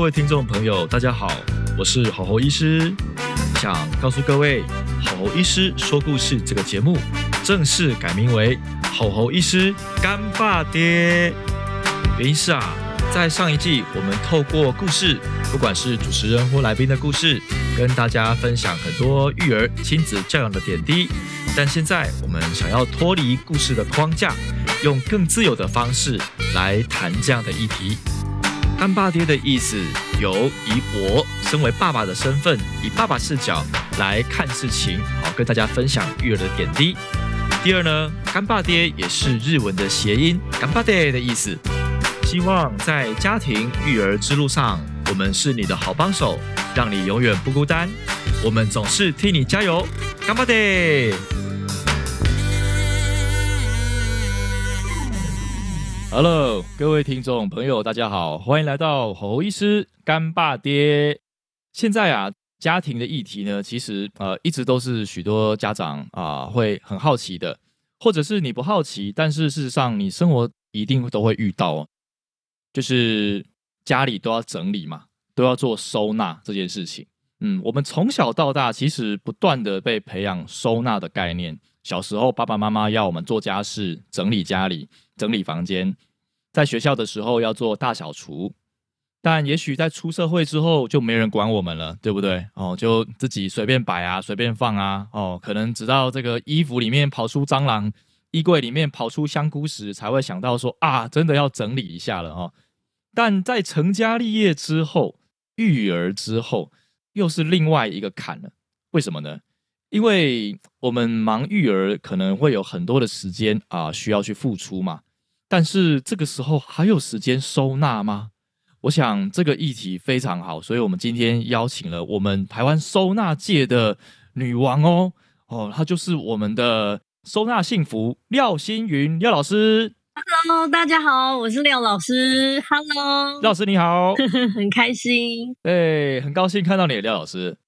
各位听众朋友，大家好，我是吼吼医师，想告诉各位，吼吼医师说故事这个节目正式改名为吼吼医师干爸爹。原因是啊，在上一季我们透过故事，不管是主持人或来宾的故事，跟大家分享很多育儿亲子教养的点滴。但现在我们想要脱离故事的框架，用更自由的方式来谈这样的议题。干爸爹的意思由以我身为爸爸的身份，以爸爸视角来看事情，好跟大家分享育儿的点滴。第二呢，干爸爹也是日文的谐音，干爸爹的意思。希望在家庭育儿之路上，我们是你的好帮手，让你永远不孤单。我们总是替你加油，干爸爹。Hello，各位听众朋友，大家好，欢迎来到侯医师干爸爹。现在啊，家庭的议题呢，其实呃一直都是许多家长啊会很好奇的，或者是你不好奇，但是事实上你生活一定都会遇到，就是家里都要整理嘛，都要做收纳这件事情。嗯，我们从小到大其实不断的被培养收纳的概念。小时候，爸爸妈妈要我们做家事，整理家里，整理房间；在学校的时候要做大小厨，但也许在出社会之后就没人管我们了，对不对？哦，就自己随便摆啊，随便放啊。哦，可能直到这个衣服里面跑出蟑螂，衣柜里面跑出香菇时，才会想到说啊，真的要整理一下了哦。但在成家立业之后，育儿之后，又是另外一个坎了。为什么呢？因为我们忙育儿，可能会有很多的时间啊，需要去付出嘛。但是这个时候还有时间收纳吗？我想这个议题非常好，所以我们今天邀请了我们台湾收纳界的女王哦哦，她就是我们的收纳幸福廖星云廖老师。Hello，大家好，我是廖老师。Hello，廖老师你好，很开心，哎，很高兴看到你，廖老师。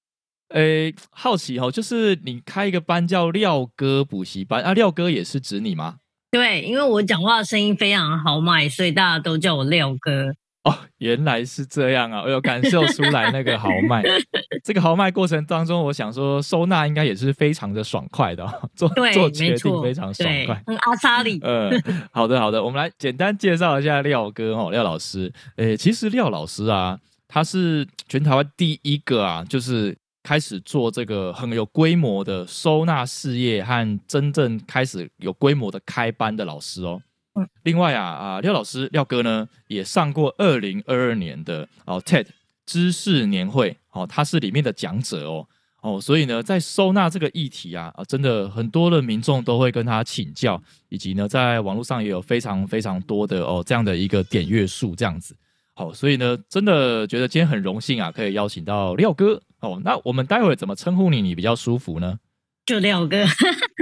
诶，好奇哦，就是你开一个班叫廖哥补习班啊？廖哥也是指你吗？对，因为我讲话的声音非常豪迈，所以大家都叫我廖哥。哦，原来是这样啊！我有感受出来那个豪迈。这个豪迈过程当中，我想说收纳应该也是非常的爽快的，做做决定非常爽快。嗯，阿莎里。嗯，好的好的，我们来简单介绍一下廖哥哦，廖老师。诶，其实廖老师啊，他是全台湾第一个啊，就是。开始做这个很有规模的收纳事业和真正开始有规模的开班的老师哦。嗯，另外啊啊，廖老师廖哥呢也上过二零二二年的哦 TED 知识年会哦，他是里面的讲者哦哦，所以呢在收纳这个议题啊啊，真的很多的民众都会跟他请教，以及呢在网络上也有非常非常多的哦这样的一个点阅数这样子。好，所以呢真的觉得今天很荣幸啊，可以邀请到廖哥。哦，那我们待会怎么称呼你，你比较舒服呢？就廖哥，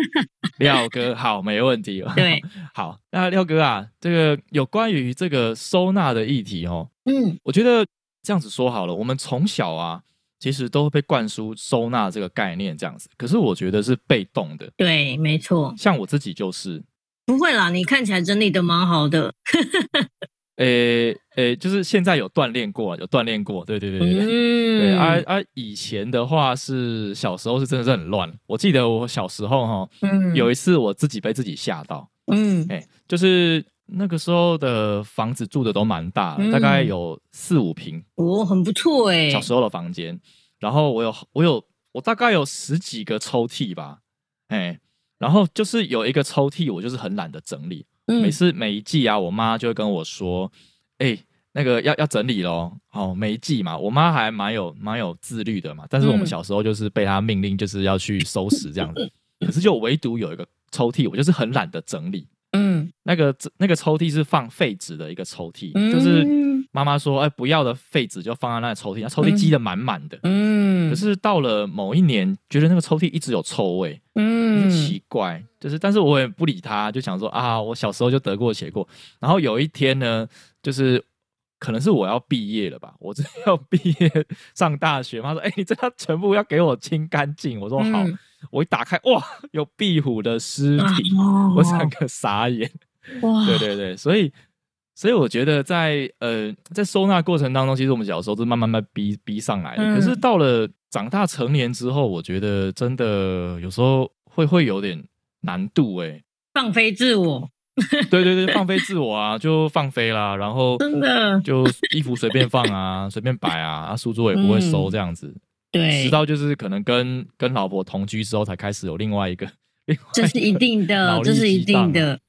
廖哥，好，没问题。对，好，那廖哥啊，这个有关于这个收纳的议题哦，嗯，我觉得这样子说好了，我们从小啊，其实都会被灌输收纳这个概念，这样子，可是我觉得是被动的。对，没错。像我自己就是，不会啦，你看起来整理的蛮好的。诶诶，就是现在有锻炼过，有锻炼过，对对对对对。对，而而以前的话是小时候是真的是很乱。我记得我小时候哈，嗯有一次我自己被自己吓到，嗯，哎，就是那个时候的房子住的都蛮大，大概有四五平，哦，很不错哎。小时候的房间，然后我有我有我大概有十几个抽屉吧，哎，然后就是有一个抽屉，我就是很懒得整理。每次每一季啊，我妈就会跟我说：“哎，那个要要整理咯。哦，每一季嘛，我妈还蛮有蛮有自律的嘛。但是我们小时候就是被她命令，就是要去收拾这样子。可是就唯独有一个抽屉，我就是很懒得整理。嗯，那个那个抽屉是放废纸的一个抽屉，就是妈妈说：哎，不要的废纸就放在那个抽屉，那抽屉积得满满的。嗯，可是到了某一年，觉得那个抽屉一直有臭味。嗯，奇怪。”就是，但是我也不理他，就想说啊，我小时候就得过且过。然后有一天呢，就是可能是我要毕业了吧，我真要毕业上大学。他说：“哎，你这要全部要给我清干净。”我说：“好。”我一打开，哇，有壁虎的尸体，我整个傻眼。哇，对对对，所以所以我觉得在呃在收纳过程当中，其实我们小时候是慢慢慢逼逼上来的。嗯可是到了长大成年之后，我觉得真的有时候会会有点难度哎。放飞自我，对对对，放飞自我啊，就放飞啦，然后真的就衣服随便放啊，随便摆啊，啊书桌也不会收这样子。对直，到就是可能跟跟老婆同居之后，才开始有另外一个，另外这是一定的，这是一定的。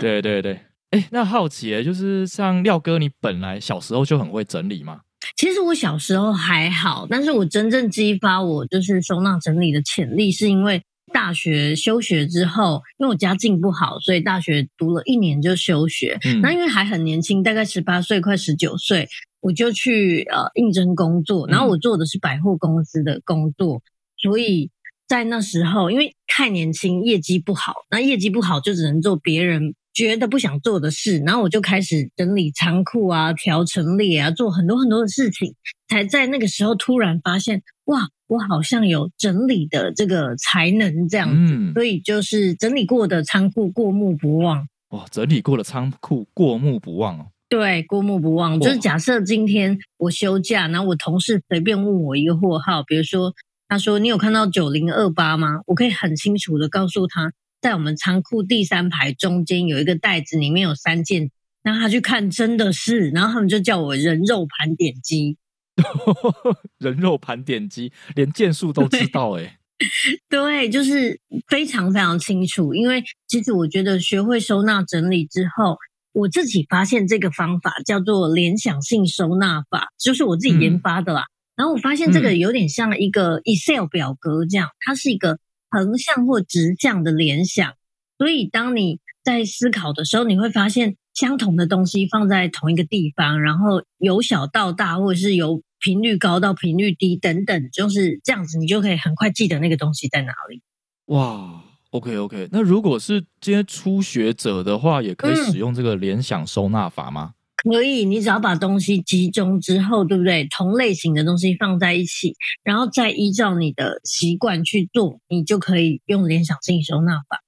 对对对。哎，那好奇欸就是像廖哥，你本来小时候就很会整理吗？其实我小时候还好，但是我真正激发我就是收纳整理的潜力，是因为大学休学之后，因为我家境不好，所以大学读了一年就休学。嗯那因为还很年轻，大概十八岁快十九岁，我就去呃应征工作，然后我做的是百货公司的工作，所以在那时候因为太年轻，业绩不好，那业绩不好就只能做别人觉得不想做的事，然后我就开始整理仓库啊、调陈列啊，做很多很多的事情，才在那个时候突然发现，哇，我好像有整理的这个才能这样子。嗯，所以就是整理过的仓库过目不忘，哇，整理过的仓库过目不忘哦。对，过目不忘。就是假设今天我休假，然后我同事随便问我一个货号，比如说他说你有看到九零二八吗？我可以很清楚的告诉他，在我们仓库第三排中间有一个袋子，里面有三件。然后他去看，真的是，然后他们就叫我人肉盘点机。人肉盘点机，连件数都知道哎。对，就是非常非常清楚。因为其实我觉得学会收纳整理之后，我自己发现这个方法叫做联想性收纳法，就是我自己研发的啦。然后我发现这个有点像一个 Excel 表格这样，它是一个横向或直向的联想。所以当你在思考的时候，你会发现相同的东西放在同一个地方，然后由小到大，或者是由频率高到频率低等等，就是这样子，你就可以很快记得那个东西在哪里。哇，OK OK，那如果是这些初学者的话，也可以嗯使用这个联想收纳法吗？可以，你只要把东西集中之后，对不对？同类型的东西放在一起，然后再依照你的习惯去做，你就可以用联想性收纳法。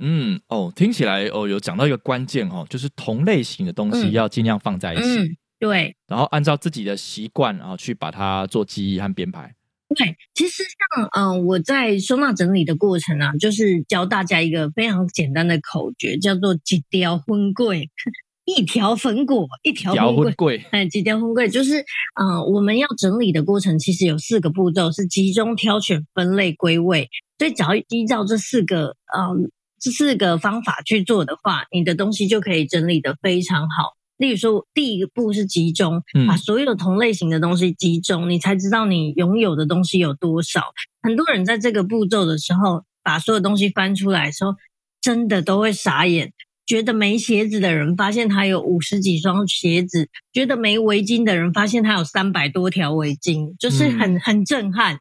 嗯，哦，听起来哦，有讲到一个关键哦，就是同类型的东西嗯要尽量放在一起，嗯，对然后按照自己的习惯，然后去把它做记忆和编排。对，其实像嗯、呃我在收纳整理的过程啊，就是教大家一个非常简单的口诀，叫做“几条荤桂”，一条粉果，一条摇荤桂。荤柜，哎，几条荤桂就是，呃，我们要整理的过程其实有四个步骤，是集中、挑选、分类、归位。所以只要依照这四个，呃，这四个方法去做的话，你的东西就可以整理的非常好。例如说，第一个步是集中，嗯把所有同类型的东西集中，你才知道你拥有的东西有多少。很多人在这个步骤的时候，把所有东西翻出来的时候，真的都会傻眼。觉得没鞋子的人发现他有五十几双鞋子，觉得没围巾的人发现他有三百多条围巾，就是很、很震撼。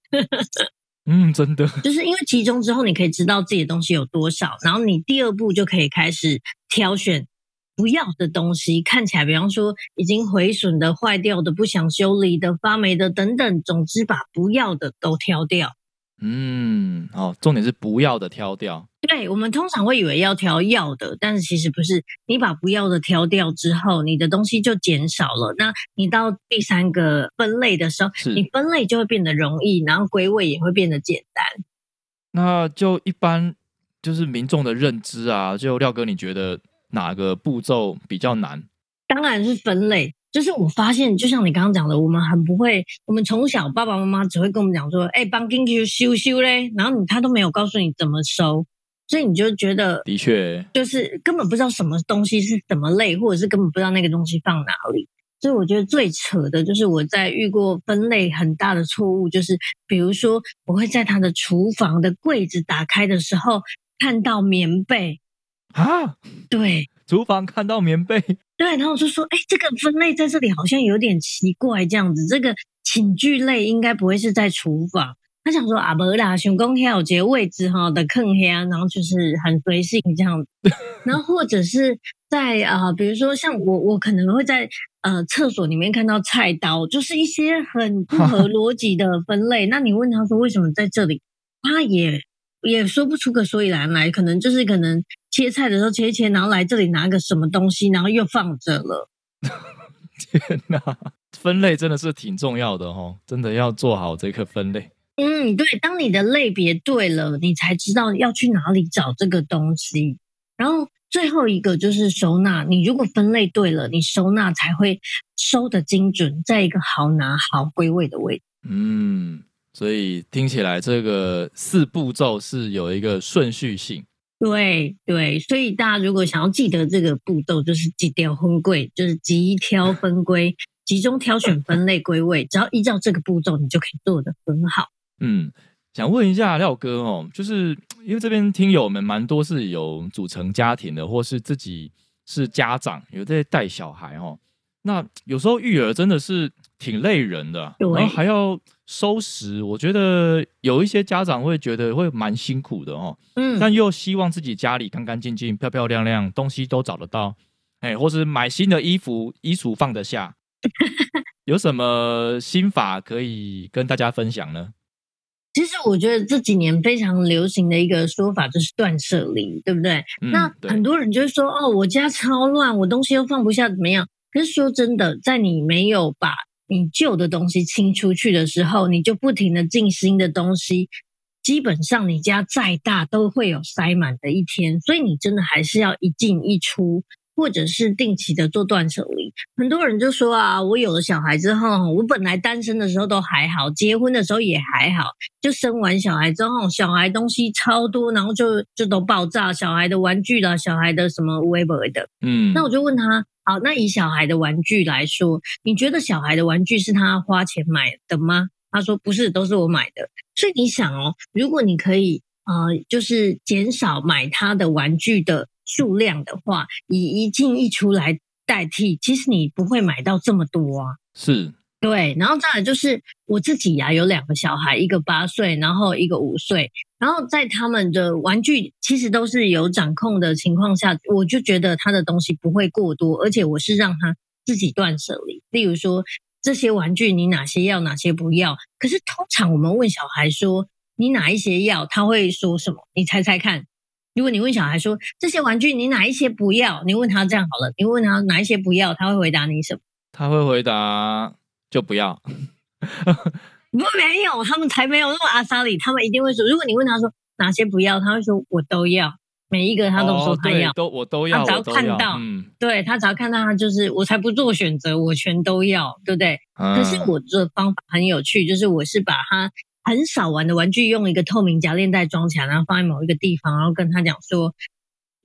嗯，真的，就是因为集中之后，你可以知道自己的东西有多少，然后你第二步就可以开始挑选不要的东西，看起来比方说已经毁损的、坏掉的、不想修理的、发霉的等等，总之把不要的都挑掉。嗯，哦，重点是不要的挑掉。对我们通常会以为要挑要的，但是其实不是。你把不要的挑掉之后，你的东西就减少了。那你到第三个分类的时候，你分类就会变得容易，然后归位也会变得简单。那就一般就是民众的认知啊，就廖哥，你觉得哪个步骤比较难？当然是分类。就是我发现，就像你刚刚讲的，我们很不会，我们从小爸爸妈妈只会跟我们讲说，哎、帮进去修修嘞，然后你他都没有告诉你怎么收，所以你就觉得的确，就是根本不知道什么东西是怎么类，或者是根本不知道那个东西放哪里。所以我觉得最扯的就是我在遇过分类很大的错误，就是比如说我会在他的厨房的柜子打开的时候看到棉被，啊，对厨房看到棉被，对，然后我就说，哎，这个分类在这里好像有点奇怪，这样子，这个寝具类应该不会是在厨房。他想说啊，不啦，想讲遐有这个位置哈的坑遐，然后就是很随性这样子。然后或者是在啊、呃比如说像我，我可能会在呃厕所里面看到菜刀，就是一些很不合逻辑的分类。那你问他说为什么在这里，他也也说不出个所以然来，可能就是可能切菜的时候切一切，然后来这里拿个什么东西，然后又放着了。天哪，分类真的是挺重要的哦，真的要做好这个分类。嗯，对，当你的类别对了，你才知道要去哪里找这个东西。然后最后一个就是收纳，你如果分类对了，你收纳才会收的精准，在一个好拿好归位的位置。嗯，所以听起来这个四步骤是有一个顺序性。对对，所以大家如果想要记得这个步骤，就是集调分归，就是集挑分归，集中挑选分类归位，只要依照这个步骤，你就可以做得很好。嗯，想问一下廖哥哦，就是因为这边听友们蛮多是有组成家庭的，或是自己是家长，有在带小孩哦。那有时候育儿真的是挺累人的，然后还要收拾，我觉得有一些家长会觉得会蛮辛苦的哦。嗯，但又希望自己家里干干净净、漂漂亮亮，东西都找得到，哎，或是买新的衣服，衣橱放得下，有什么心法可以跟大家分享呢？其实我觉得这几年非常流行的一个说法就是断舍离，对不对？那很多人就会说：“哦，我家超乱，我东西又放不下，怎么样？”可是说真的，在你没有把你旧的东西清出去的时候，你就不停的进新的东西，基本上你家再大都会有塞满的一天，所以你真的还是要一进一出。或者是定期的做断舍离，很多人就说啊，我有了小孩之后，我本来单身的时候都还好，结婚的时候也还好，就生完小孩之后，小孩东西超多，然后就就都爆炸，小孩的玩具啦，小孩的什么 whatever 的，嗯，那我就问他，好，那以小孩的玩具来说，你觉得小孩的玩具是他花钱买的吗？他说不是，都是我买的。所以你想哦，如果你可以啊，就是减少买他的玩具的。数量的话，以一进一出来代替，其实你不会买到这么多啊。是，对。然后再来就是我自己呀，有两个小孩，一个八岁，然后一个五岁。然后在他们的玩具其实都是有掌控的情况下，我就觉得他的东西不会过多，而且我是让他自己断舍离。例如说这些玩具你哪些要，哪些不要。可是通常我们问小孩说你哪一些要，他会说什么？你猜猜看。如果你问小孩说这些玩具你哪一些不要，你问他这样好了，你问他哪一些不要，他会回答你什么？他会回答就不要。不没有，他们才没有那么阿萨里，他们一定会说，如果你问他说哪些不要，他会说我都要，每一个他都说他要，都我都要。他只要看到，对他只要看到他就是我才不做选择，我全都要，对不对？可是我这方法很有趣，就是我是把他。很少玩的玩具，用一个透明夹链袋装起来，然后放在某一个地方，然后跟他讲说，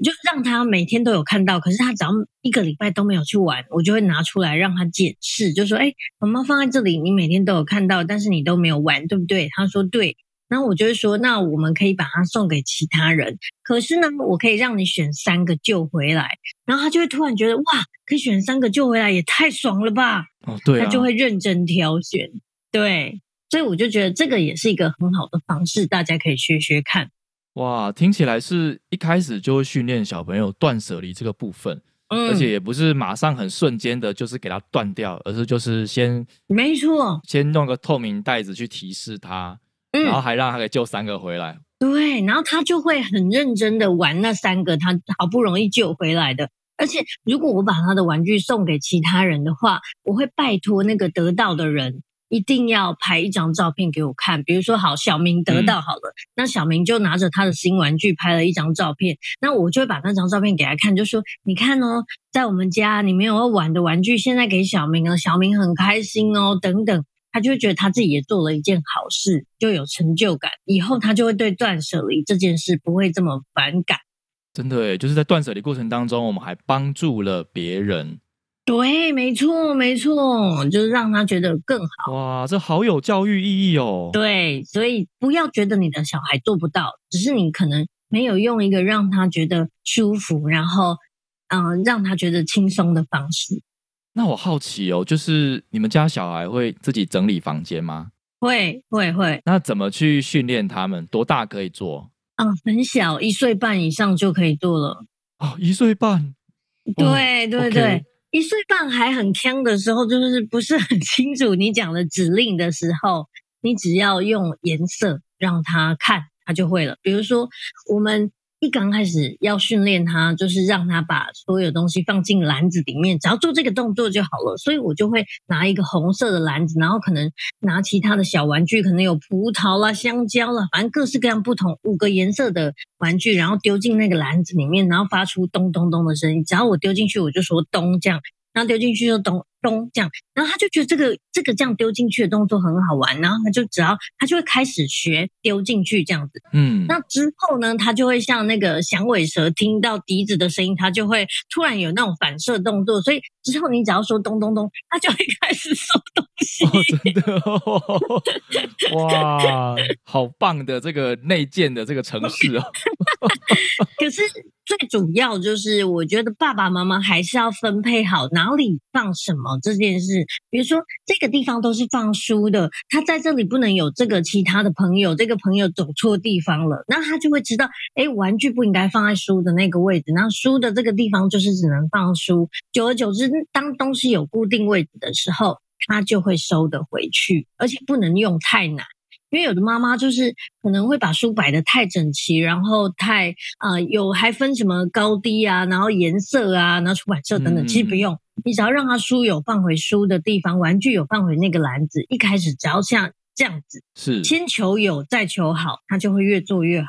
就让他每天都有看到。可是他只要一个礼拜都没有去玩，我就会拿出来让他检视，就说：“哎，妈妈放在这里，你每天都有看到，但是你都没有玩，对不对？”他说：“对。”然后我就会说：“那我们可以把它送给其他人。可是呢，我可以让你选三个救回来。”然后他就会突然觉得：“哇，可以选三个救回来，也太爽了吧！”哦，对，他就会认真挑选，对。所以我就觉得这个也是一个很好的方式，大家可以学学看。哇，听起来是一开始就会训练小朋友断舍离这个部分，而且也不是马上很瞬间的，就是给他断掉，而是就是先没错，先弄个透明袋子去提示他，然后还让他给救三个回来。对，然后他就会很认真的玩那三个他好不容易救回来的。而且如果我把他的玩具送给其他人的话，我会拜托那个得到的人。一定要拍一张照片给我看，比如说好小明得到好了，那小明就拿着他的新玩具拍了一张照片，那我就会把那张照片给他看，就说你看哦，在我们家你没有玩的玩具，现在给小明了，小明很开心哦，等等，他就会觉得他自己也做了一件好事，就有成就感，以后他就会对断舍离这件事不会这么反感。真的，就是在断舍离过程当中，我们还帮助了别人。对，没错，没错，就是让他觉得更好。哇，这好有教育意义哦。对，所以不要觉得你的小孩做不到，只是你可能没有用一个让他觉得舒服，然后嗯，让他觉得轻松的方式。那我好奇哦，就是你们家小孩会自己整理房间吗？会，会，会。那怎么去训练他们？多大可以做？嗯，很小，一岁半以上就可以做了。哦，一岁半。对，对，对。一岁半还很呛的时候，就是不是很清楚你讲的指令的时候，你只要用颜色让他看，他就会了。比如说，我们一刚开始要训练他，就是让他把所有东西放进篮子里面，只要做这个动作就好了。所以我就会拿一个红色的篮子，然后可能拿其他的小玩具，可能有葡萄啦、香蕉啦，反正各式各样不同五个颜色的玩具，然后丢进那个篮子里面，然后发出咚咚咚的声音。只要我丢进去，我就说咚这样，然后丢进去就咚。咚这样，然后他就觉得这个这个这样丢进去的动作很好玩，然后他就只要他就会开始学丢进去这样子。嗯，那之后呢，他就会像那个响尾蛇听到笛子的声音，他就会突然有那种反射动作。所以之后你只要说咚咚咚，他就会 开始收东西。真的，哇，好棒的这个内建的这个城市哦。可是。最主要就是，我觉得爸爸妈妈还是要分配好哪里放什么这件事。比如说，这个地方都是放书的，他在这里不能有这个其他的朋友，这个朋友走错地方了，那他就会知道，哎，玩具不应该放在书的那个位置，那书的这个地方就是只能放书。久而久之，当东西有固定位置的时候，他就会收得回去，而且不能用太难。因为有的妈妈就是可能会把书摆的太整齐，然后太啊有还分什么高低啊，然后颜色啊，然后出版社等等，其实不用，你只要让他书有放回书的地方，玩具有放回那个篮子，一开始只要像这样子，是先求有再求好，他就会越做越好。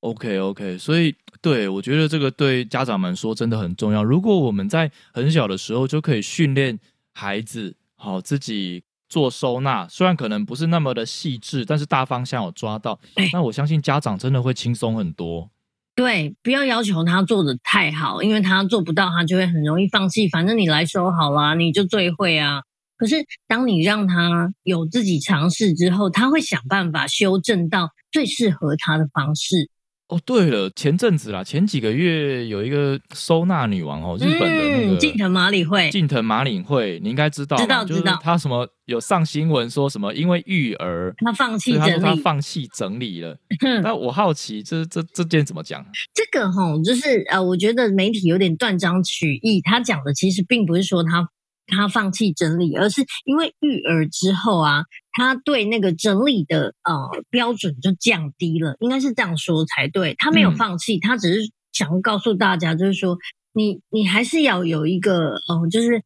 OK OK，所以对我觉得这个对家长们说真的很重要。如果我们在很小的时候就可以训练孩子好自己。做收纳虽然可能不是那么的细致，但是大方向有抓到，那我相信家长真的会轻松很多。对，不要要求他做的太好，因为他做不到，他就会很容易放弃。反正你来收好啦，你就最会啊。可是当你让他有自己尝试之后，他会想办法修正到最适合他的方式。哦，对了，前阵子啦，前几个月有一个收纳女王哦，日本的那个近藤麻里惠，近藤麻里惠，你应该知道，知道知道。她什么有上新闻说什么？因为育儿，她放弃整理，她放弃整理了。那我好奇，这这这件怎么讲？这个哈，就是呃，我觉得媒体有点断章取义。他讲的其实并不是说他。他放弃整理，而是因为育儿之后啊，他对那个整理的呃标准就降低了，应该是这样说才对。他没有放弃，他只是想告诉大家，就是说，你你还是要有一个呃，就是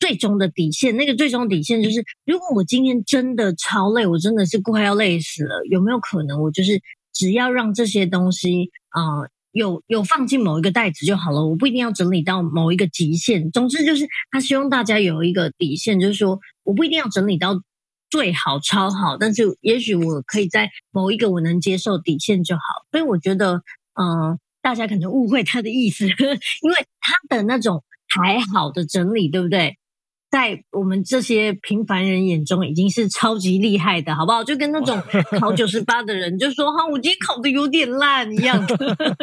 最终的底线。那个最终底线就是，如果我今天真的超累，我真的是快要累死了，有没有可能我就是只要让这些东西啊？有有放进某一个袋子就好了，我不一定要整理到某一个极限。总之就是他希望大家有一个底线，就是说我不一定要整理到最好超好，但是也许我可以在某一个我能接受底线就好。所以我觉得，嗯，大家可能误会他的意思，因为他的那种还好的整理，对不对？在我们这些平凡人眼中，已经是超级厉害的，好不好？就跟那种考九十八的人，就说哈，我今天考的有点烂一样。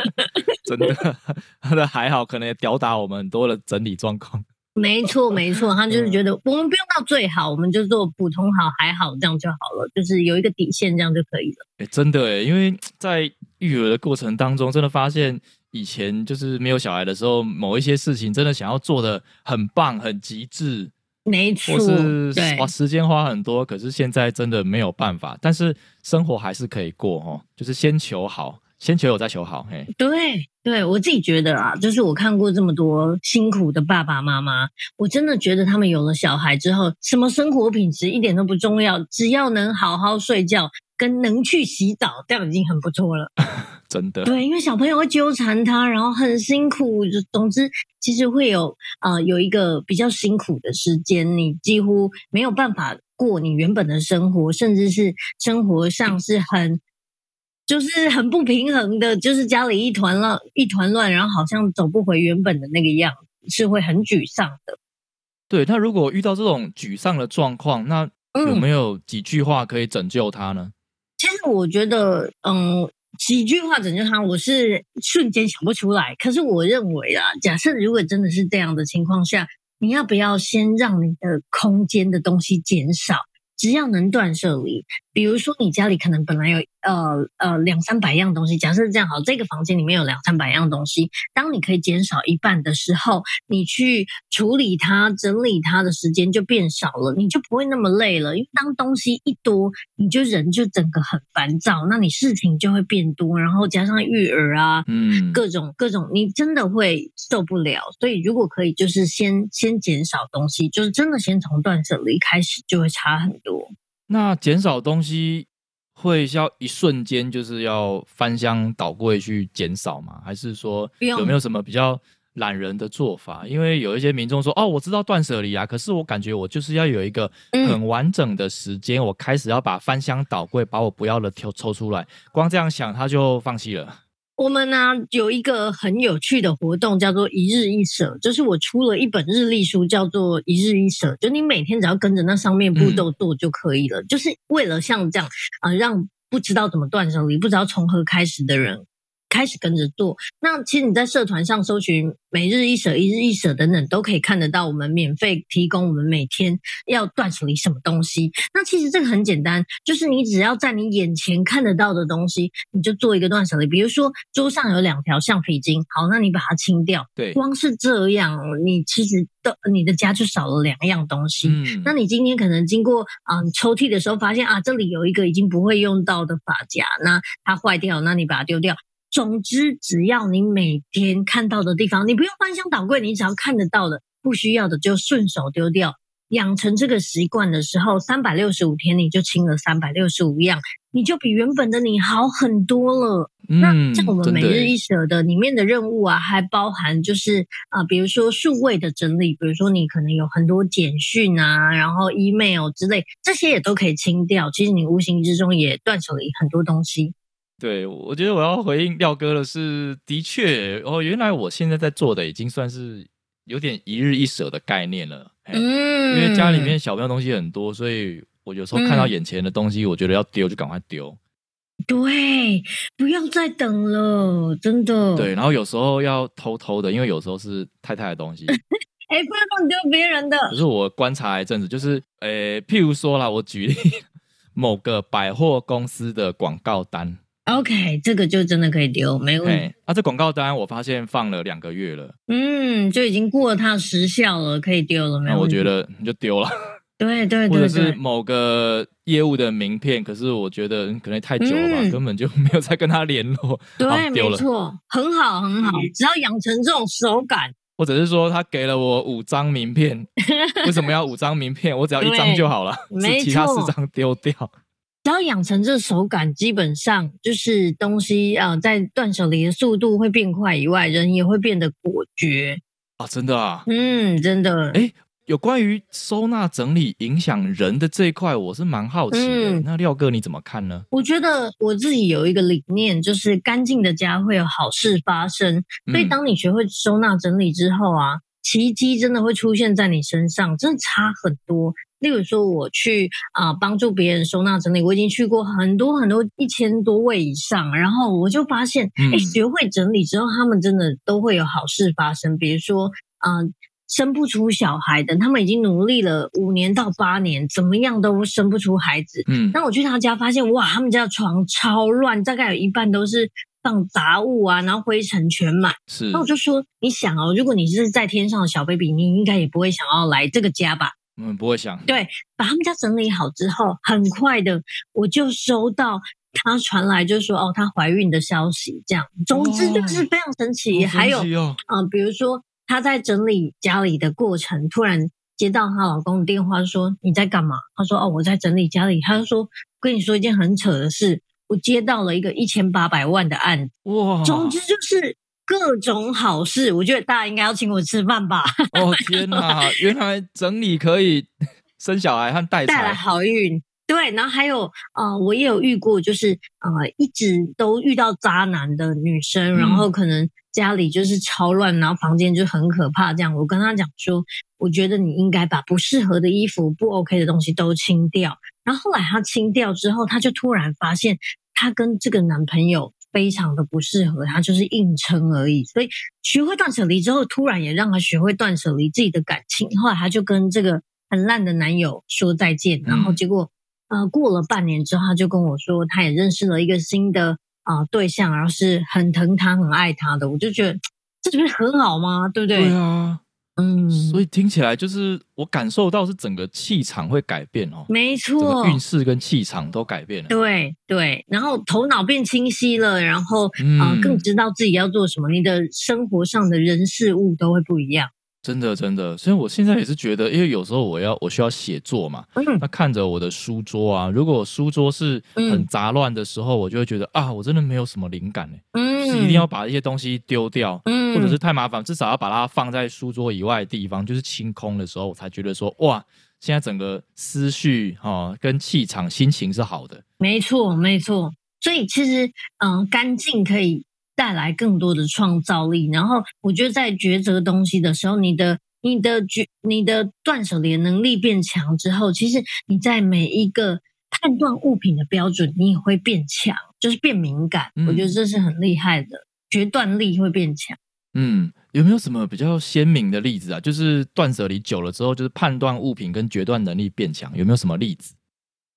真的，他的还好，可能也吊打我们很多的整理状况。没错，没错，他就是觉得我们不用到最好，我们就做普通好，还好这样就好了，就是有一个底线，这样就可以了。哎，真的哎，因为在育儿的过程当中，真的发现以前就是没有小孩的时候，某一些事情真的想要做的很棒、很极致。没错，是花时间花很多，可是现在真的没有办法，但是生活还是可以过哦，就是先求好，先求有再求好，嘿。对，对我自己觉得啊，就是我看过这么多辛苦的爸爸妈妈，我真的觉得他们有了小孩之后，什么生活品质一点都不重要，只要能好好睡觉。跟能去洗澡，这样已经很不错了。真的，对，因为小朋友会纠缠他，然后很辛苦。就总之，其实会有啊，有一个比较辛苦的时间，你几乎没有办法过你原本的生活，甚至是生活上是很就是很不平衡的，就是家里一团乱，一团乱，然后好像走不回原本的那个样子，是会很沮丧的。对那，如果遇到这种沮丧的状况，那有没有几句话可以拯救他呢？其实我觉得，嗯，几句话拯救他，我是瞬间想不出来。可是我认为啊，假设如果真的是这样的情况下，你要不要先让你的空间的东西减少？只要能断舍离，比如说你家里可能本来有呃呃两三百样东西，假设这样好，这个房间里面有两三百样东西，当你可以减少一半的时候，你去处理它、整理它的时间就变少了，你就不会那么累了。因为当东西一多，你就人就整个很烦躁，那你事情就会变多，然后加上育儿啊，嗯，各种各种，你真的会受不了。所以如果可以，就是先先减少东西，就是真的先从断舍离开始，就会差很多。那减少东西会要一瞬间就是要翻箱倒柜去减少吗？还是说有没有什么比较懒人的做法？因为有一些民众说：“哦，我知道断舍离啊，可是我感觉我就是要有一个很完整的时间，我开始要把翻箱倒柜，把我不要的抽抽出来。”光这样想他就放弃了。我们呢有一个很有趣的活动，叫做一日一舍，就是我出了一本日历书，叫做一日一舍，就你每天只要跟着那上面步骤做就可以了，就是为了像这样啊，让不知道怎么断舍离、不知道从何开始的人。开始跟着做，那其实你在社团上搜寻“每日一舍”“一日一舍”等等，都可以看得到我们免费提供我们每天要断舍离什么东西。那其实这个很简单，就是你只要在你眼前看得到的东西，你就做一个断舍离。比如说桌上有两条橡皮筋，好，那你把它清掉。对，光是这样，你其实的你的家就少了两样东西。嗯，那你今天可能经过啊抽屉的时候，发现啊这里有一个已经不会用到的发夹，那它坏掉，那你把它丢掉。总之，只要你每天看到的地方，你不用翻箱倒柜，你只要看得到的，不需要的就顺手丢掉。养成这个习惯的时候，三百六十五天你就清了三百六十五样，你就比原本的你好很多了。那像我们每日一舍的里面的任务啊，还包含就是啊，比如说数位的整理，比如说你可能有很多简讯啊，然后 email 之类，这些也都可以清掉。其实你无形之中也断舍离很多东西。对，我觉得我要回应廖哥的是，的确哦，原来我现在在做的已经算是有点一日一舍的概念了。嗯，因为家里面小朋友东西很多，所以我有时候看到眼前的东西，我觉得要丢就赶快丢。对，不要再等了，真的。对，然后有时候要偷偷的，因为有时候是太太的东西。哎，不要乱丢别人的。可是我观察一阵子，就是呃，譬如说啦，我举例 某个百货公司的广告单。OK，这个就真的可以丢，没问题。啊，这广告单我发现放了两个月了，嗯，就已经过了它的时效了，可以丢了。那我觉得你就丢了。对对对，或者是某个业务的名片，可是我觉得可能太久了吧，根本就没有再跟他联络。对，没错，很好很好，只要养成这种手感，或者是说他给了我五张名片，为什么要五张名片？我只要一张就好了，没 其他四张丢掉。只要养成这手感，基本上就是东西啊，在断舍离的速度会变快以外，人也会变得果决啊！真的啊，嗯，真的。哎，有关于收纳整理影响人的这一块，我是蛮好奇的。那廖哥你怎么看呢？我觉得我自己有一个理念，就是干净的家会有好事发生。所以当你学会收纳整理之后啊，奇迹真的会出现在你身上，真的差很多。例如说，我去啊帮助别人收纳整理，我已经去过很多很多一千多位以上，然后我就发现，哎，学会整理之后，他们真的都会有好事发生。比如说，啊，生不出小孩的，他们已经努力了五年到八年，怎么样都生不出孩子。嗯，那我去他家发现，哇，他们家的床超乱，大概有一半都是放杂物啊，然后灰尘全满。是，那我就说，你想哦，如果你是在天上的小 baby，你应该也不会想要来这个家吧？嗯，不会想。对，把他们家整理好之后，很快的我就收到他传来，就是说哦，她怀孕的消息。这样，总之就是非常神奇。还有啊，比如说她在整理家里的过程，突然接到她老公的电话，说你在干嘛？她说哦，我在整理家里。她就说跟你说一件很扯的事，我接到了一个一千八百万的案。哇，总之就是。各种好事，我觉得大家应该要请我吃饭吧。哦天哪，原来整理可以 生小孩和带带来好运。对，然后还有呃，我也有遇过，就是呃，一直都遇到渣男的女生，然后可能家里就是超乱，然后房间就很可怕。这样，我跟她讲说，我觉得你应该把不适合的衣服、不 OK 的东西都清掉。然后后来她清掉之后，她就突然发现，她跟这个男朋友。非常的不适合他，就是硬撑而已。所以学会断舍离之后，突然也让他学会断舍离自己的感情。后来他就跟这个很烂的男友说再见，然后结果呃，过了半年之后，他就跟我说，他也认识了一个新的啊、对象，然后是很疼他、很爱他的。我就觉得这不是很好吗？对不对？对啊，嗯，所以听起来就是我感受到是整个气场会改变哦，没错，运势跟气场都改变了。对对，然后头脑变清晰了，然后啊、嗯更知道自己要做什么，你的生活上的人事物都会不一样。真的真的，所以我现在也是觉得，因为有时候我要我需要写作嘛，嗯。那看着我的书桌啊，如果书桌是很嗯杂乱的时候，我就会觉得啊，我真的没有什么灵感呢，嗯，是一定要把一些东西丢掉，嗯，或者是太麻烦，至少要把它放在书桌以外的地方，就是清空的时候，我才觉得说哇，现在整个思绪哈、哦、跟气场、心情是好的。没错，没错。所以其实，嗯、干净可以带来更多的创造力。然后，我觉得在抉择东西的时候，你的、你的决、你的断舍离的能力变强之后，其实你在每一个判断物品的标准，你也会变强，就是变敏感。嗯我觉得这是很厉害的，决断力会变强。嗯，有没有什么比较鲜明的例子啊？就是断舍离久了之后，就是判断物品跟决断能力变强，有没有什么例子？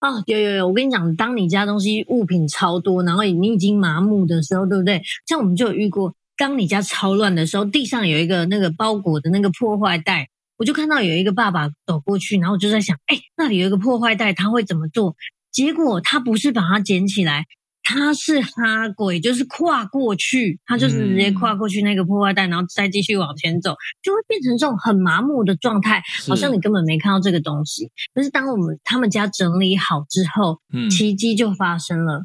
哦，有有有，我跟你讲，当你家东西物品超多，然后你已经麻木的时候，对不对？像我们就有遇过，当你家超乱的时候，地上有一个那个包裹的那个破坏袋，我就看到有一个爸爸走过去，然后我就在想，哎，那里有一个破坏袋，他会怎么做？结果他不是把它捡起来，他是哈鬼，就是跨过去，他就是直接跨过去那个破坏袋，然后再继续往前走，就会变成这种很麻木的状态，好像你根本没看到这个东西。可是当我们他们家整理好之后，嗯。奇迹就发生了。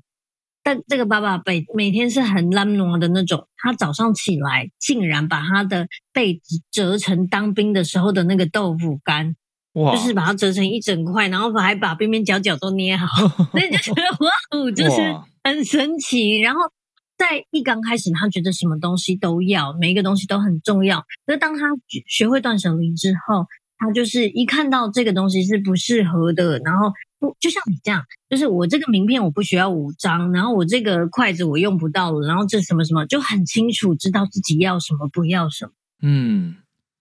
但这个爸爸每每天是很懒惰的那种，他早上起来竟然把他的被子折成当兵的时候的那个豆腐干，哇，就是把它折成一整块，然后还把边边角角都捏好，所以就觉得哇哦，就是哇很神奇。然后在一刚开始，他觉得什么东西都要，每一个东西都很重要。可是当他学会断舍离之后，他就是一看到这个东西是不适合的，然后不就像你这样，就是我这个名片我不需要五张，然后我这个筷子我用不到了，然后这什么什么就很清楚知道自己要什么不要什么。嗯，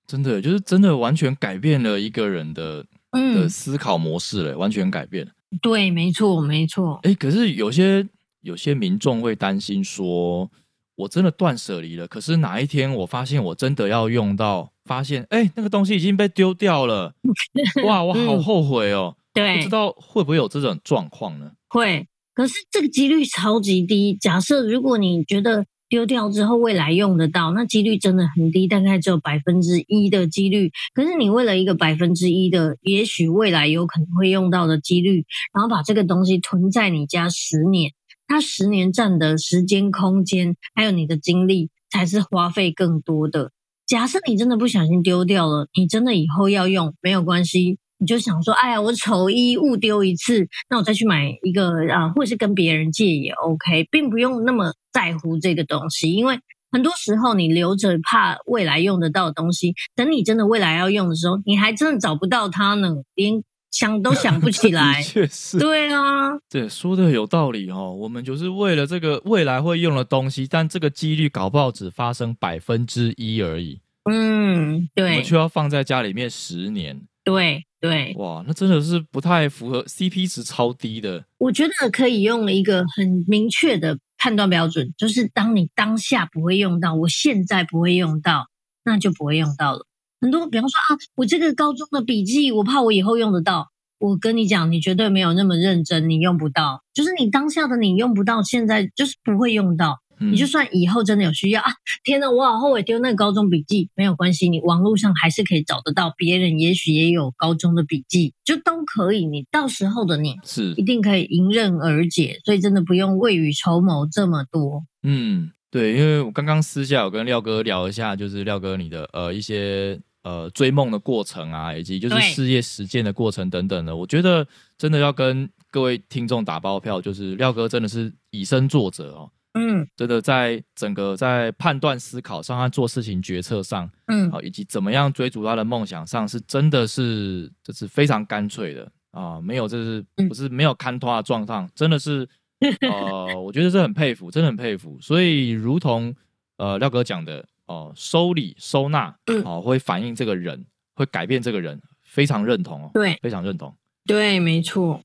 真的就是真的完全改变了一个人的的嗯，思考模式了，完全改变了。对，没错，没错。哎，可是有些有些民众会担心说，我真的断舍离了，可是哪一天我发现我真的要用到，发现哎那个东西已经被丢掉了，哇，我好嗯后悔哦。对不对知，道会不会有这种状况呢？会，可是这个几率超级低。假设如果你觉得丢掉之后未来用得到，那几率真的很低，大概只有百分之一的几率。可是你为了一个百分之一的，也许未来有可能会用到的几率，然后把这个东西囤在你家十年，它十年占的时间、空间，还有你的精力，才是花费更多的。假设你真的不小心丢掉了，你真的以后要用没有关系，你就想说，哎呀，我丑一误丢一次，那我再去买一个啊，或是跟别人借也 OK，并不用那么在乎这个东西，因为很多时候你留着怕未来用得到的东西，等你真的未来要用的时候，你还真的找不到它呢，连想都想不起来。确实，对啊，对，说的有道理哦。我们就是为了这个未来会用的东西，但这个几率搞不好只发生百分之一而已，嗯，我对们却要放在家里面十年，对对，哇，那真的是不太符合 CP 值超低的。我觉得可以用一个很明确的判断标准，就是当你当下不会用到，我现在不会用到，那就不会用到了。很多，比方说啊，我这个高中的笔记，我怕我以后用得到。我跟你讲，你绝对没有那么认真，你用不到。就是你当下的你用不到，现在就是不会用到。嗯你就算以后真的有需要啊，天呐，我好后悔丢那个高中笔记，没有关系，你网络上还是可以找得到，别人也许也有高中的笔记，就都可以。你到时候的你是一，定可以迎刃而解，所以真的不用未雨绸缪这么多。嗯，对，因为我刚刚私下有跟廖哥聊一下，就是廖哥你的呃一些呃追梦的过程啊，以及就是事业实践的过程等等的，我觉得真的要跟各位听众打包票，就是廖哥真的是以身作则哦。嗯真的在整个在判断思考上，他做事情决策上嗯啊，以及怎么样追逐他的梦想上，是真的是这是非常干脆的啊，没有这是嗯不是没有看拖的状况，真的是 呃，我觉得是很佩服，真的很佩服。所以如同呃廖哥讲的哦、收礼收纳嗯哦、会反映这个人，会改变这个人，非常认同哦，对非常认同。对，没错。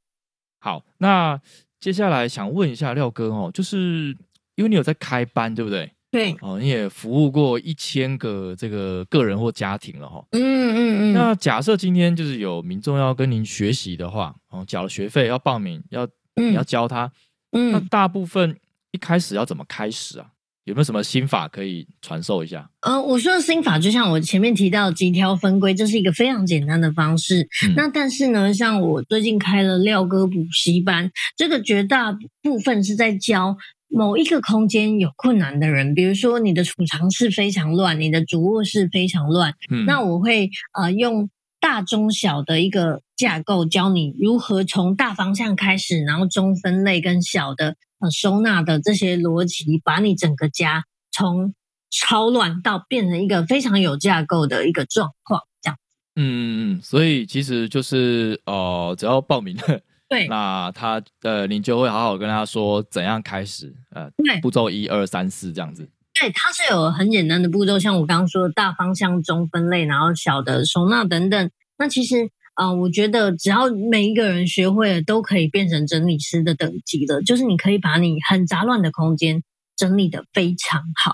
好，那接下来想问一下廖哥哦，就是因为你有在开班，对不对？对，哦，你也服务过一千个这个个人或家庭了哈。嗯嗯嗯。那假设今天就是有民众要跟您学习的话，哦，缴了学费要报名，要你要教他，嗯，那大部分一开始要怎么开始啊？有没有什么心法可以传授一下？呃，我说的心法就像我前面提到几条分规，这是一个非常简单的方式。那但是呢，像我最近开了廖哥补习班，这个绝大部分是在教某一个空间有困难的人，比如说你的储藏室非常乱，你的主卧室非常乱，那我会呃用大中小的一个架构教你如何从大方向开始，然后中分类跟小的。呃，收纳的这些逻辑，把你整个家从超乱到变成一个非常有架构的一个状况，这样。嗯嗯嗯，所以其实就是呃，只要报名了，对，那他呃，你就会好好跟他说怎样开始，呃，对，步骤一二三四这样子。对，它是有很简单的步骤，像我刚刚说的大方向中分类，然后小的收纳等等。那其实。啊，我觉得只要每一个人学会了，都可以变成整理师的等级了。就是你可以把你很杂乱的空间整理的非常好。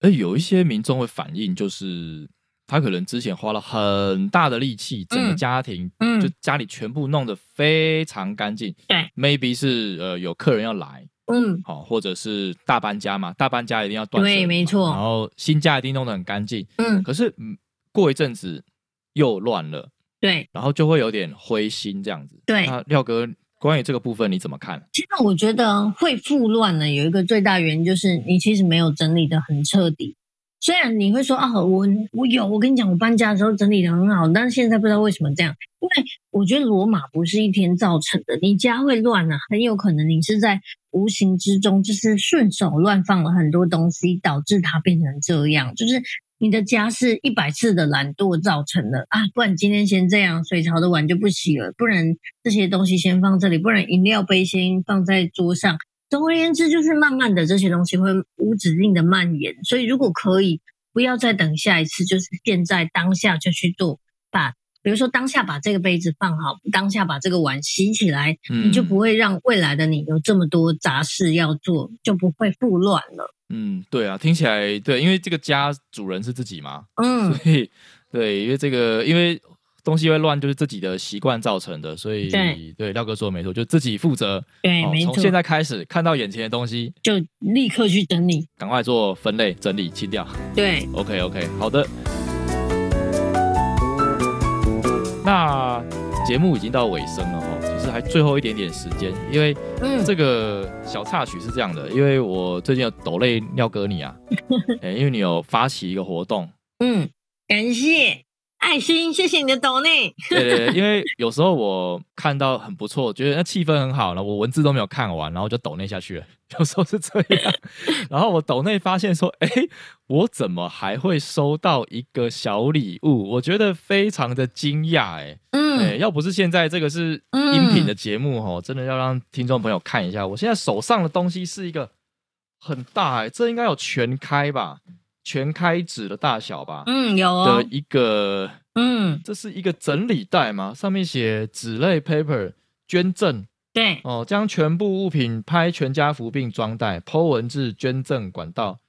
而有一些民众会反映，就是他可能之前花了很大的力气，整个家庭，嗯，就家里全部弄得非常干净。对，maybe 是呃有客人要来，嗯，好，或者是大搬家嘛，大搬家一定要断对，没错。然后新家一定弄得很干净，嗯，可是嗯，过一阵子又乱了。对，然后就会有点灰心这样子。对，那廖哥，关于这个部分你怎么看？其实我觉得会复乱呢，有一个最大原因就是你其实没有整理的很彻底。虽然你会说啊，我我有，我跟你讲，我搬家的时候整理的很好，但是现在不知道为什么这样。因为我觉得罗马不是一天造成的，你家会乱啊，很有可能你是在无形之中就是顺手乱放了很多东西，导致它变成这样，就是。你的家是一百次的懒惰造成的啊！不然今天先这样，水槽的碗就不洗了；不然这些东西先放这里；不然饮料杯先放在桌上。总而言之，就是慢慢的这些东西会无止境的蔓延。所以，如果可以，不要再等下一次，就是现在当下就去做。把比如说当下把这个杯子放好，当下把这个碗洗起来，你就不会让未来的你有这么多杂事要做，就不会复乱了。嗯，对啊，听起来对，因为这个家主人是自己嘛，嗯，所以对，因为这个因为东西会乱，就是自己的习惯造成的，所以对。对廖哥说的没错，就自己负责，对，没错，从现在开始看到眼前的东西，就立刻去整理，赶快做分类整理清掉，对，OK OK，好的，那节目已经到尾声了哈。是还最后一点点时间，因为这个小插曲是这样的，因为我最近有抖泪尿哥你啊，哎，因为你有发起一个活动，嗯，感谢爱心，谢谢你的抖内。对对对，因为有时候我看到很不错，觉得那气氛很好了，我文字都没有看完，然后就抖内下去了。有时候是这样，然后我抖内发现说，哎，我怎么还会收到一个小礼物？我觉得非常的惊讶，哎。嗯，要不是现在这个是音频的节目哦，真的要让听众朋友看一下。我现在手上的东西是一个很大哎，这应该有全开吧，全开纸的大小吧？嗯，有的一个，嗯，这是一个整理袋嘛，上面写纸类 paper 捐赠，对哦，将全部物品拍全家福并装袋，剖文字捐赠管道，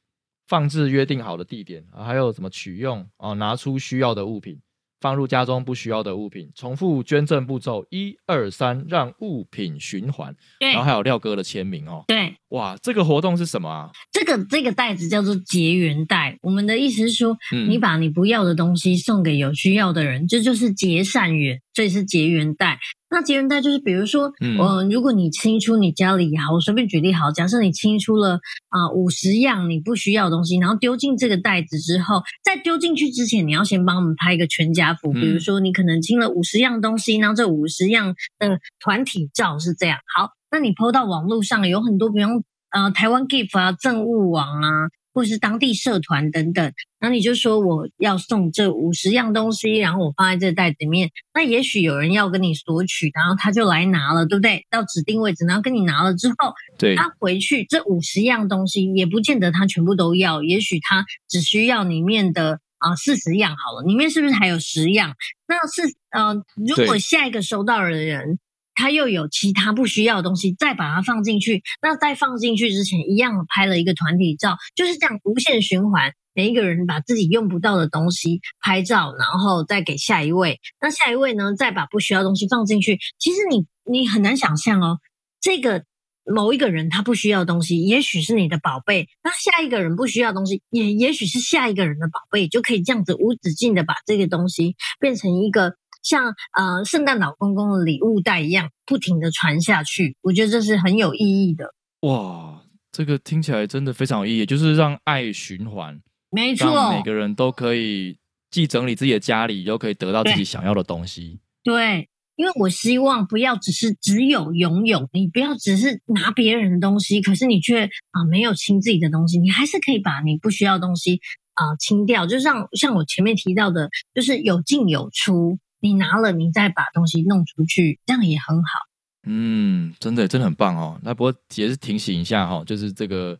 放置约定好的地点啊，还有什么取用哦，拿出需要的物品。放入家中不需要的物品，重复捐赠步骤一二三，让物品循环。然后还有廖哥的签名哦。对，哇，这个活动是什么啊？这个这个袋子叫做结缘袋。我们的意思是说，你把你不要的东西送给有需要的人，这就是结善缘，所以是结缘袋。那结缘袋就是，比如说，嗯，如果你清出你家里，好，我随便举例，好，假设你清出了啊五十样你不需要的东西，然后丢进这个袋子之后，在丢进去之前，你要先帮我们拍一个全家福，比如说你可能清了五十样东西，然后这五十样的团体照是这样。好，那你 PO 到网络上有很多，比方呃台湾 Gift 啊、政务网啊。或是当地社团等等，那你就说我要送这五十样东西，然后我放在这袋子里面。那也许有人要跟你索取，然后他就来拿了，对不对？到指定位置，然后跟你拿了之后，对，他回去这五十样东西也不见得他全部都要，也许他只需要里面的啊四十样好了，里面是不是还有十样？那是呃，如果下一个收到的人他又有其他不需要的东西，再把它放进去。那在放进去之前，一样拍了一个团体照，就是这样无限循环。每一个人把自己用不到的东西拍照，然后再给下一位。那下一位呢，再把不需要的东西放进去。其实你你很难想象哦，这个某一个人他不需要东西，也许是你的宝贝。那下一个人不需要东西，也也许是下一个人的宝贝，就可以这样子无止境的把这个东西变成一个。像呃圣诞老公公的礼物袋一样，不停的传下去，我觉得这是很有意义的。哇，这个听起来真的非常有意义，就是让爱循环，没错，每个人都可以既整理自己的家里，又可以得到自己想要的东西。对，因为我希望不要只是只有拥有，你不要只是拿别人的东西，可是你却啊没有清自己的东西，你还是可以把你不需要的东西啊清掉，就像像我前面提到的，就是有进有出。你拿了，你再把东西弄出去，这样也很好。嗯，真的，真的很棒哦。那不过也是提醒一下哈，就是这个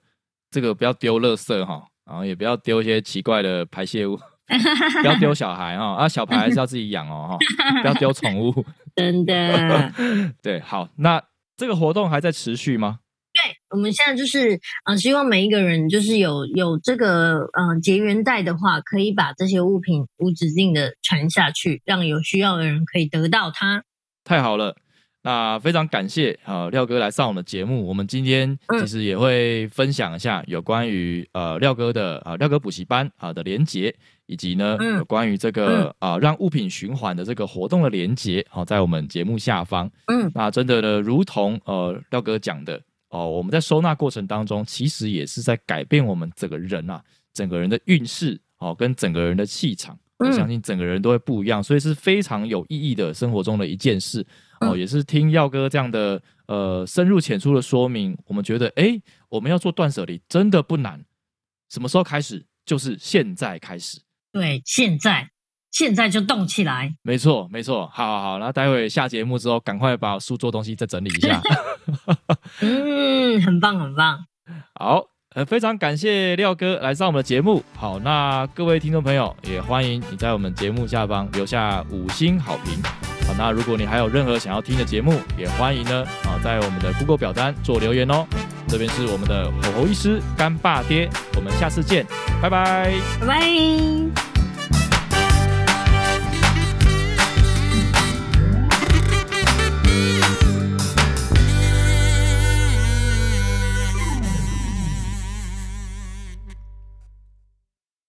这个不要丢垃圾哈，然后也不要丢一些奇怪的排泄物，不要丢小孩哈，啊，小孩还是要自己养哦哈，不要丢宠物。真的。对，好，那这个活动还在持续吗？对，我们现在就是呃，希望每一个人就是有有这个嗯结缘袋的话，可以把这些物品无止境的传下去，让有需要的人可以得到它。太好了，那非常感谢啊廖哥来上我们的节目。我们今天其实也会分享一下有关于呃廖哥的啊廖哥补习班啊的连接，以及呢有关于这个啊让物品循环的这个活动的连接，好在我们节目下方。嗯，那真的呢，如同呃廖哥讲的。哦，我们在收纳过程当中，其实也是在改变我们整个人啊，整个人的运势哦，跟整个人的气场，我相信整个人都会不一样，所以是非常有意义的生活中的一件事哦。也是听耀哥这样的呃深入浅出的说明，我们觉得哎，我们要做断舍离真的不难，什么时候开始？就是现在开始。对，现在。现在就动起来，没错没错，好好好，那待会下节目之后，赶快把书桌东西再整理一下。嗯，很棒很棒。好，呃，非常感谢廖哥来上我们的节目。好，那各位听众朋友也欢迎你在我们节目下方留下五星好评。好，那如果你还有任何想要听的节目，也欢迎呢啊，在我们的 Google 表单做留言哦。这边是我们的吼吼医师干爸爹，我们下次见，拜拜，拜拜。